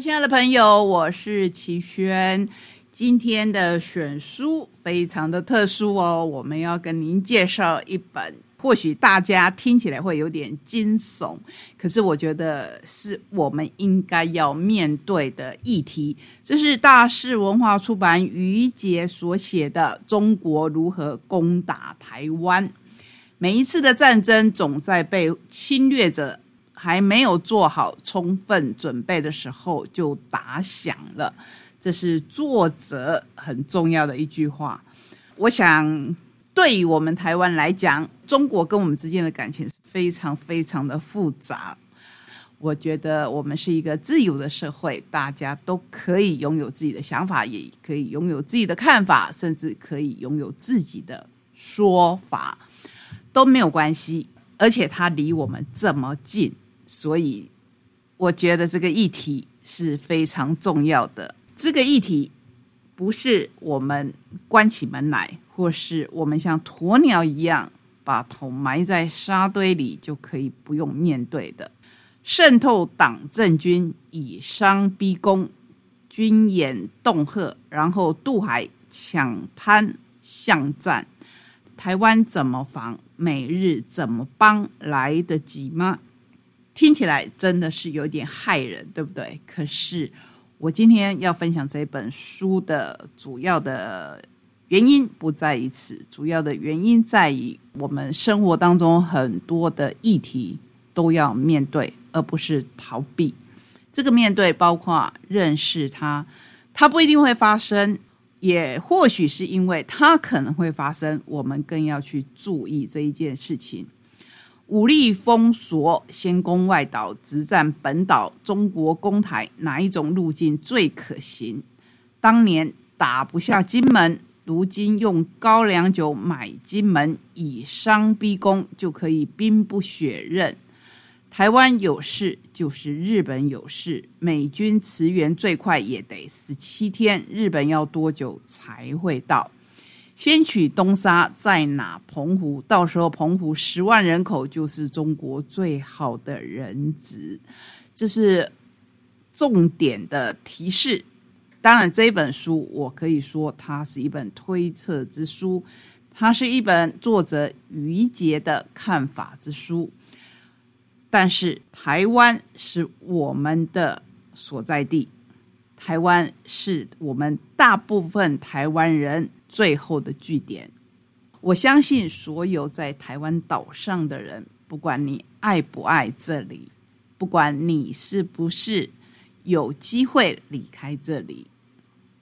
亲爱的朋友，我是齐轩。今天的选书非常的特殊哦，我们要跟您介绍一本，或许大家听起来会有点惊悚，可是我觉得是我们应该要面对的议题。这是大是文化出版于杰所写的《中国如何攻打台湾》。每一次的战争，总在被侵略者还没有做好充分准备的时候就打响了。这是作者很重要的一句话。我想，对于我们台湾来讲，中国跟我们之间的感情是非常非常的复杂。我觉得我们是一个自由的社会，大家都可以拥有自己的想法，也可以拥有自己的看法，甚至可以拥有自己的说法，都没有关系。而且它离我们这么近，所以我觉得这个议题是非常重要的。这个议题不是我们关起门来，或是我们像鸵鸟一样把头埋在沙堆里就可以不用面对的。渗透党政军，以商逼攻，军演恫吓，然后渡海抢滩巷战，台湾怎么防？美日怎么帮？来得及吗？听起来真的是有点害人，对不对？可是。我今天要分享这本书的主要的原因不在于此，主要的原因在于我们生活当中很多的议题都要面对，而不是逃避。这个面对包括认识它，它不一定会发生，也或许是因为它可能会发生，我们更要去注意这一件事情。武力封锁，先攻外岛，直占本岛。中国攻台，哪一种路径最可行？当年打不下金门，如今用高粱酒买金门，以商逼攻，就可以兵不血刃。台湾有事就是日本有事，美军驰援最快也得十七天，日本要多久才会到？先取东沙，再拿澎湖，到时候澎湖十万人口就是中国最好的人质，这是重点的提示。当然，这本书我可以说它是一本推测之书，它是一本作者余杰的看法之书。但是，台湾是我们的所在地，台湾是我们大部分台湾人。最后的据点，我相信所有在台湾岛上的人，不管你爱不爱这里，不管你是不是有机会离开这里，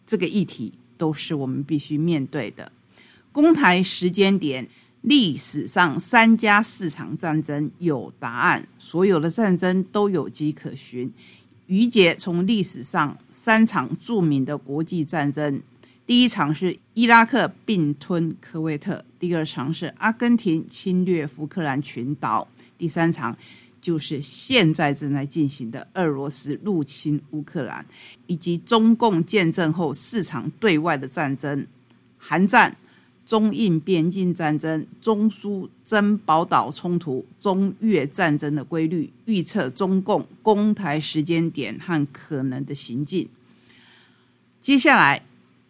这个议题都是我们必须面对的。公台时间点，历史上三加四场战争有答案，所有的战争都有迹可循。于姐从历史上三场著名的国际战争。第一场是伊拉克并吞科威特，第二场是阿根廷侵略福克兰群岛，第三场就是现在正在进行的俄罗斯入侵乌克兰，以及中共建政后四场对外的战争：韩战、中印边境战争、中苏珍宝岛冲突、中越战争的规律，预测中共攻台时间点和可能的行径。接下来。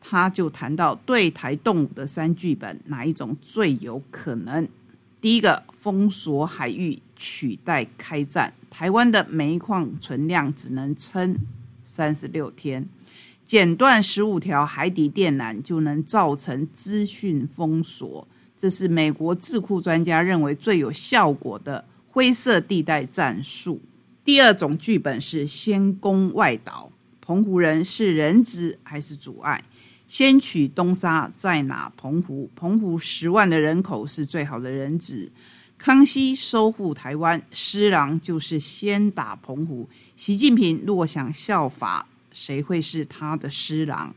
他就谈到对台动武的三剧本，哪一种最有可能？第一个，封锁海域取代开战，台湾的煤矿存量只能撑三十六天，剪断十五条海底电缆就能造成资讯封锁，这是美国智库专家认为最有效果的灰色地带战术。第二种剧本是先攻外岛，澎湖人是人质还是阻碍？先取东沙，再拿澎湖。澎湖十万的人口是最好的人质。康熙收复台湾，施琅就是先打澎湖。习近平若想效法，谁会是他的施琅？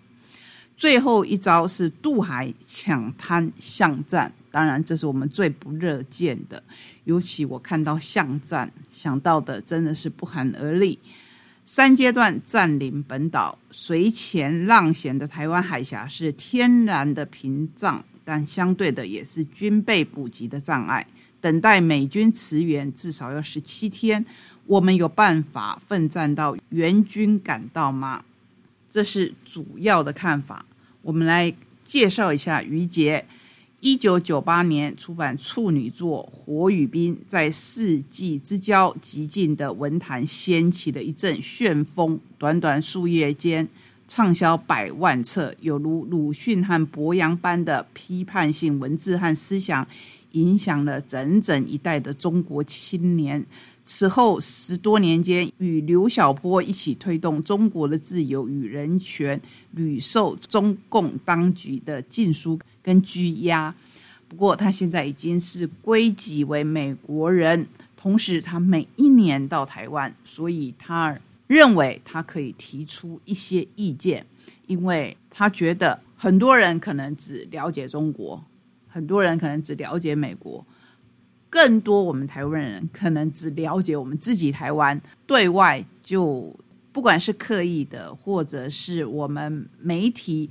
最后一招是渡海抢滩巷战，当然这是我们最不乐见的。尤其我看到巷战，想到的真的是不寒而栗。三阶段占领本岛，随前浪险的台湾海峡是天然的屏障，但相对的也是军备补给的障碍。等待美军驰援至少要十七天，我们有办法奋战到援军赶到吗？这是主要的看法。我们来介绍一下于杰。一九九八年出版处女作《火与冰》，在世纪之交极尽的文坛掀起了一阵旋风。短短数月间，畅销百万册，有如鲁迅和柏杨般的批判性文字和思想，影响了整整一代的中国青年。此后十多年间，与刘晓波一起推动中国的自由与人权，屡受中共当局的禁书跟拘押。不过，他现在已经是归籍为美国人，同时他每一年到台湾，所以他认为他可以提出一些意见，因为他觉得很多人可能只了解中国，很多人可能只了解美国。更多我们台湾人可能只了解我们自己台湾，对外就不管是刻意的，或者是我们媒体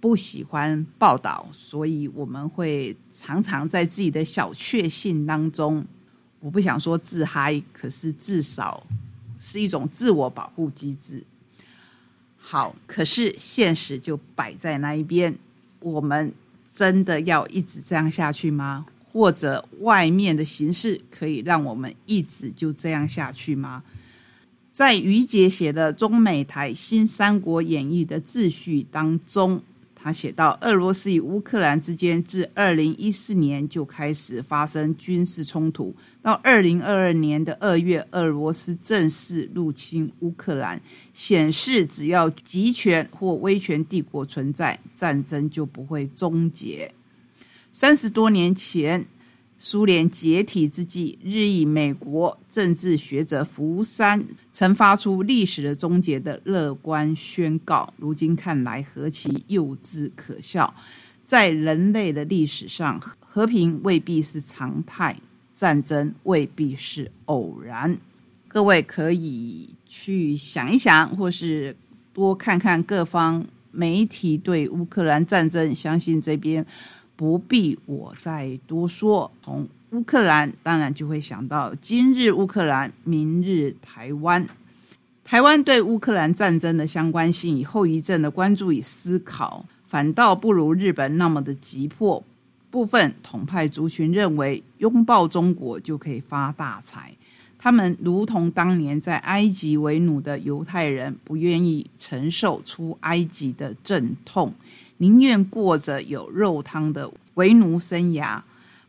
不喜欢报道，所以我们会常常在自己的小确幸当中，我不想说自嗨，可是至少是一种自我保护机制。好，可是现实就摆在那一边，我们真的要一直这样下去吗？或者外面的形式可以让我们一直就这样下去吗？在于杰写的中美台新三国演义的秩序当中，他写到，俄罗斯与乌克兰之间自二零一四年就开始发生军事冲突，到二零二二年的二月，俄罗斯正式入侵乌克兰，显示只要集权或威权帝国存在，战争就不会终结。三十多年前，苏联解体之际，日裔美国政治学者福山曾发出历史的终结的乐观宣告。如今看来，何其幼稚可笑！在人类的历史上，和平未必是常态，战争未必是偶然。各位可以去想一想，或是多看看各方媒体对乌克兰战争，相信这边。不必我再多说。从乌克兰，当然就会想到今日乌克兰，明日台湾。台湾对乌克兰战争的相关性与后遗症的关注与思考，反倒不如日本那么的急迫。部分统派族群认为，拥抱中国就可以发大财。他们如同当年在埃及为奴的犹太人，不愿意承受出埃及的阵痛。宁愿过着有肉汤的为奴生涯，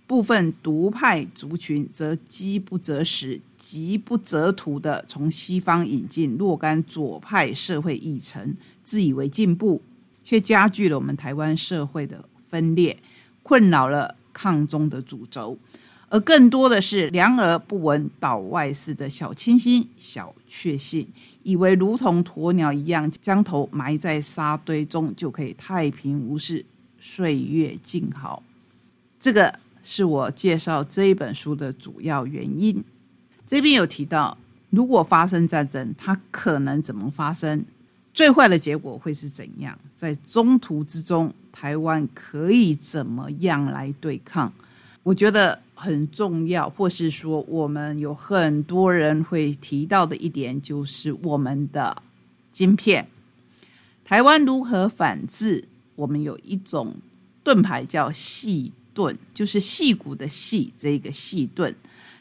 部分独派族群则饥不择食、极不择途地从西方引进若干左派社会议程，自以为进步，却加剧了我们台湾社会的分裂，困扰了抗中的主轴。而更多的是两耳不闻岛外事的小清新、小确幸。以为如同鸵鸟一样将头埋在沙堆中就可以太平无事、岁月静好，这个是我介绍这一本书的主要原因。这边有提到，如果发生战争，它可能怎么发生？最坏的结果会是怎样？在中途之中，台湾可以怎么样来对抗？我觉得。很重要，或是说我们有很多人会提到的一点，就是我们的晶片。台湾如何反制？我们有一种盾牌叫细盾，就是细骨的细这个细盾。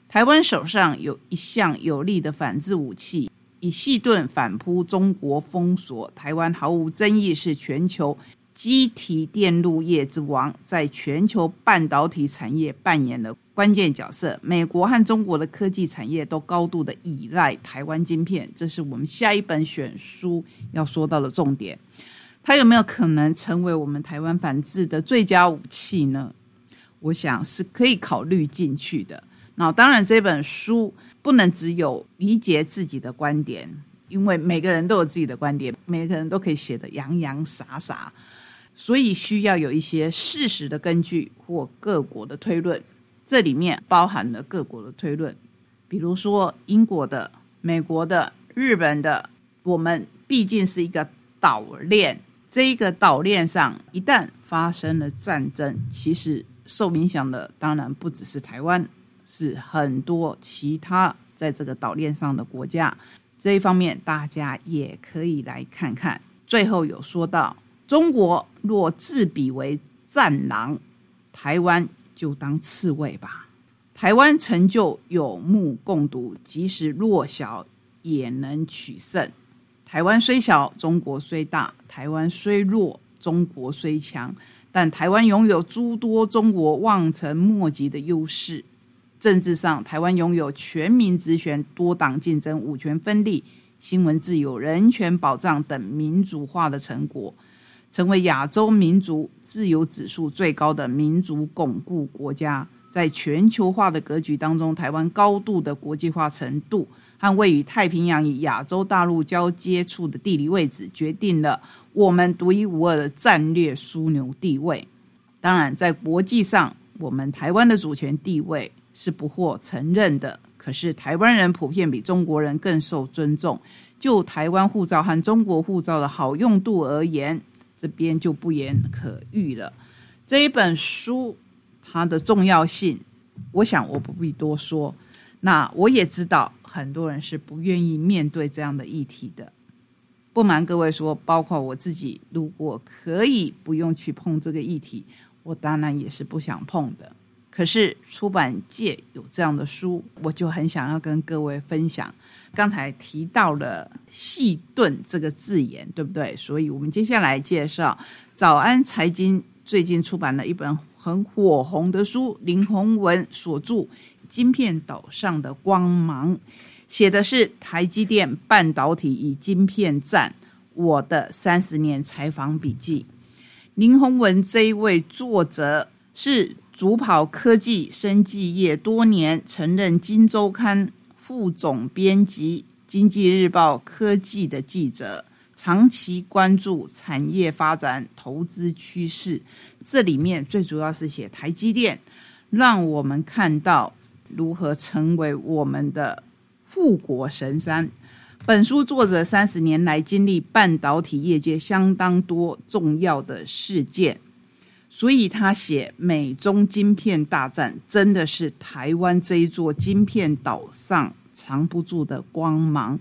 台湾手上有一项有力的反制武器，以细盾反扑中国封锁台湾，毫无争议是全球。机体电路业之王，在全球半导体产业扮演了关键角色。美国和中国的科技产业都高度的依赖台湾晶片，这是我们下一本选书要说到的重点。它有没有可能成为我们台湾反制的最佳武器呢？我想是可以考虑进去的。那当然，这本书不能只有理解自己的观点，因为每个人都有自己的观点，每个人都可以写得洋洋洒洒。所以需要有一些事实的根据或各国的推论，这里面包含了各国的推论，比如说英国的、美国的、日本的。我们毕竟是一个岛链，这一个岛链上一旦发生了战争，其实受影响的当然不只是台湾，是很多其他在这个岛链上的国家。这一方面，大家也可以来看看。最后有说到，中国若自比为战狼，台湾就当刺猬吧。台湾成就有目共睹，即使弱小也能取胜。台湾虽小，中国虽大；台湾虽弱，中国虽强。但台湾拥有诸多中国望尘莫及的优势。政治上，台湾拥有全民直选、多党竞争、五权分立、新闻自由、人权保障等民主化的成果，成为亚洲民族自由指数最高的民族巩固国家。在全球化的格局当中，台湾高度的国际化程度和位于太平洋与亚洲大陆交接处的地理位置，决定了我们独一无二的战略枢纽地位。当然，在国际上，我们台湾的主权地位是不获承认的。可是，台湾人普遍比中国人更受尊重。就台湾护照和中国护照的好用度而言，这边就不言可喻了。这一本书。它的重要性，我想我不必多说。那我也知道很多人是不愿意面对这样的议题的。不瞒各位说，包括我自己，如果可以不用去碰这个议题，我当然也是不想碰的。可是出版界有这样的书，我就很想要跟各位分享。刚才提到了“细盾”这个字眼，对不对？所以我们接下来介绍早安财经最近出版了一本。很火红的书，林宏文所著《晶片岛上的光芒》，写的是台积电半导体与晶片战，我的三十年采访笔记。林宏文这一位作者是主跑科技生技业多年，曾任《金周刊》副总编辑，《经济日报》科技的记者。长期关注产业发展、投资趋势，这里面最主要是写台积电，让我们看到如何成为我们的富国神山。本书作者三十年来经历半导体业界相当多重要的事件，所以他写美中晶片大战，真的是台湾这一座晶片岛上藏不住的光芒。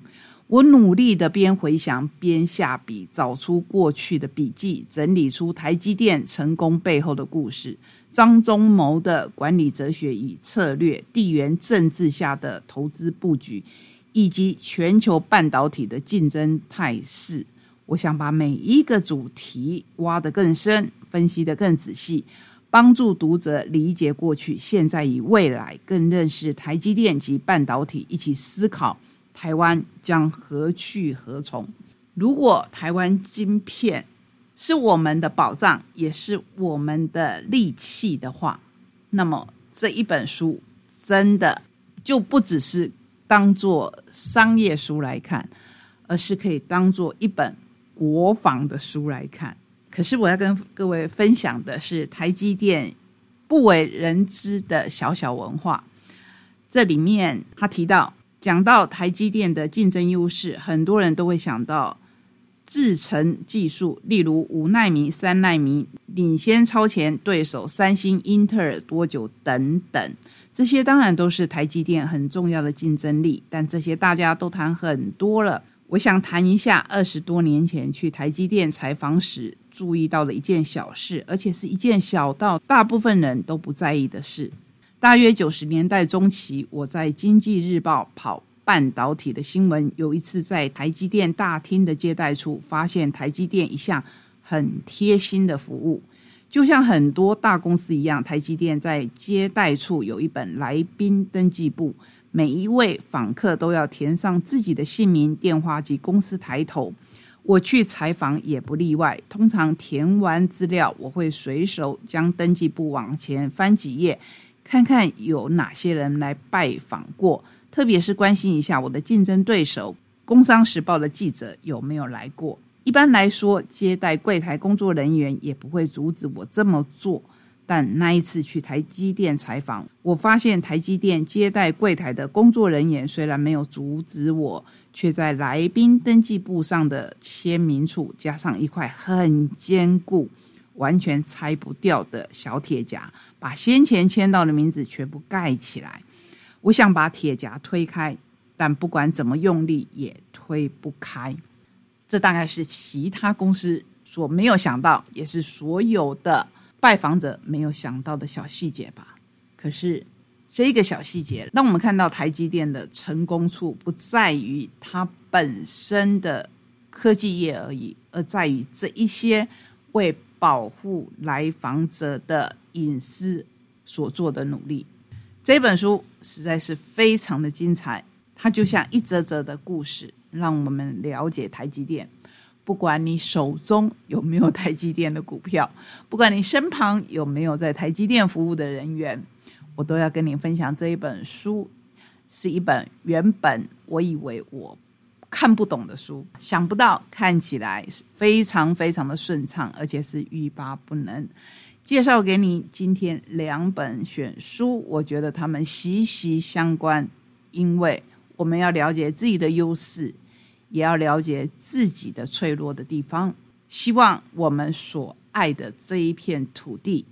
我努力的边回想边下笔，找出过去的笔记，整理出台积电成功背后的故事。张忠谋的管理哲学与策略，地缘政治下的投资布局，以及全球半导体的竞争态势。我想把每一个主题挖得更深，分析得更仔细，帮助读者理解过去、现在与未来，更认识台积电及半导体，一起思考。台湾将何去何从？如果台湾晶片是我们的保障，也是我们的利器的话，那么这一本书真的就不只是当做商业书来看，而是可以当做一本国防的书来看。可是我要跟各位分享的是台积电不为人知的小小文化。这里面他提到。讲到台积电的竞争优势，很多人都会想到制程技术，例如五纳米、三纳米领先超前对手三星、英特尔多久等等，这些当然都是台积电很重要的竞争力。但这些大家都谈很多了，我想谈一下二十多年前去台积电采访时注意到的一件小事，而且是一件小到大部分人都不在意的事。大约九十年代中期，我在《经济日报》跑半导体的新闻。有一次在台积电大厅的接待处，发现台积电一项很贴心的服务，就像很多大公司一样，台积电在接待处有一本来宾登记簿，每一位访客都要填上自己的姓名、电话及公司抬头。我去采访也不例外。通常填完资料，我会随手将登记簿往前翻几页。看看有哪些人来拜访过，特别是关心一下我的竞争对手《工商时报》的记者有没有来过。一般来说，接待柜台工作人员也不会阻止我这么做。但那一次去台积电采访，我发现台积电接待柜台的工作人员虽然没有阻止我，却在来宾登记簿上的签名处加上一块很坚固。完全拆不掉的小铁夹，把先前签到的名字全部盖起来。我想把铁夹推开，但不管怎么用力也推不开。这大概是其他公司所没有想到，也是所有的拜访者没有想到的小细节吧。可是这个小细节，让我们看到台积电的成功处不在于它本身的科技业而已，而在于这一些为保护来访者的隐私所做的努力。这本书实在是非常的精彩，它就像一则则的故事。让我们了解台积电。不管你手中有没有台积电的股票，不管你身旁有没有在台积电服务的人员，我都要跟你分享这一本书。是一本原本我以为我看不懂的书，想不到看起来是非常非常的顺畅，而且是欲罢不能。介绍给你今天两本选书，我觉得他们息息相关，因为我们要了解自己的优势。也要了解自己的脆弱的地方。希望我们所爱的这一片土地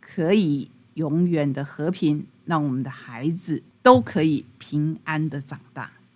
可以永远的和平，让我们的孩子都可以平安的长大。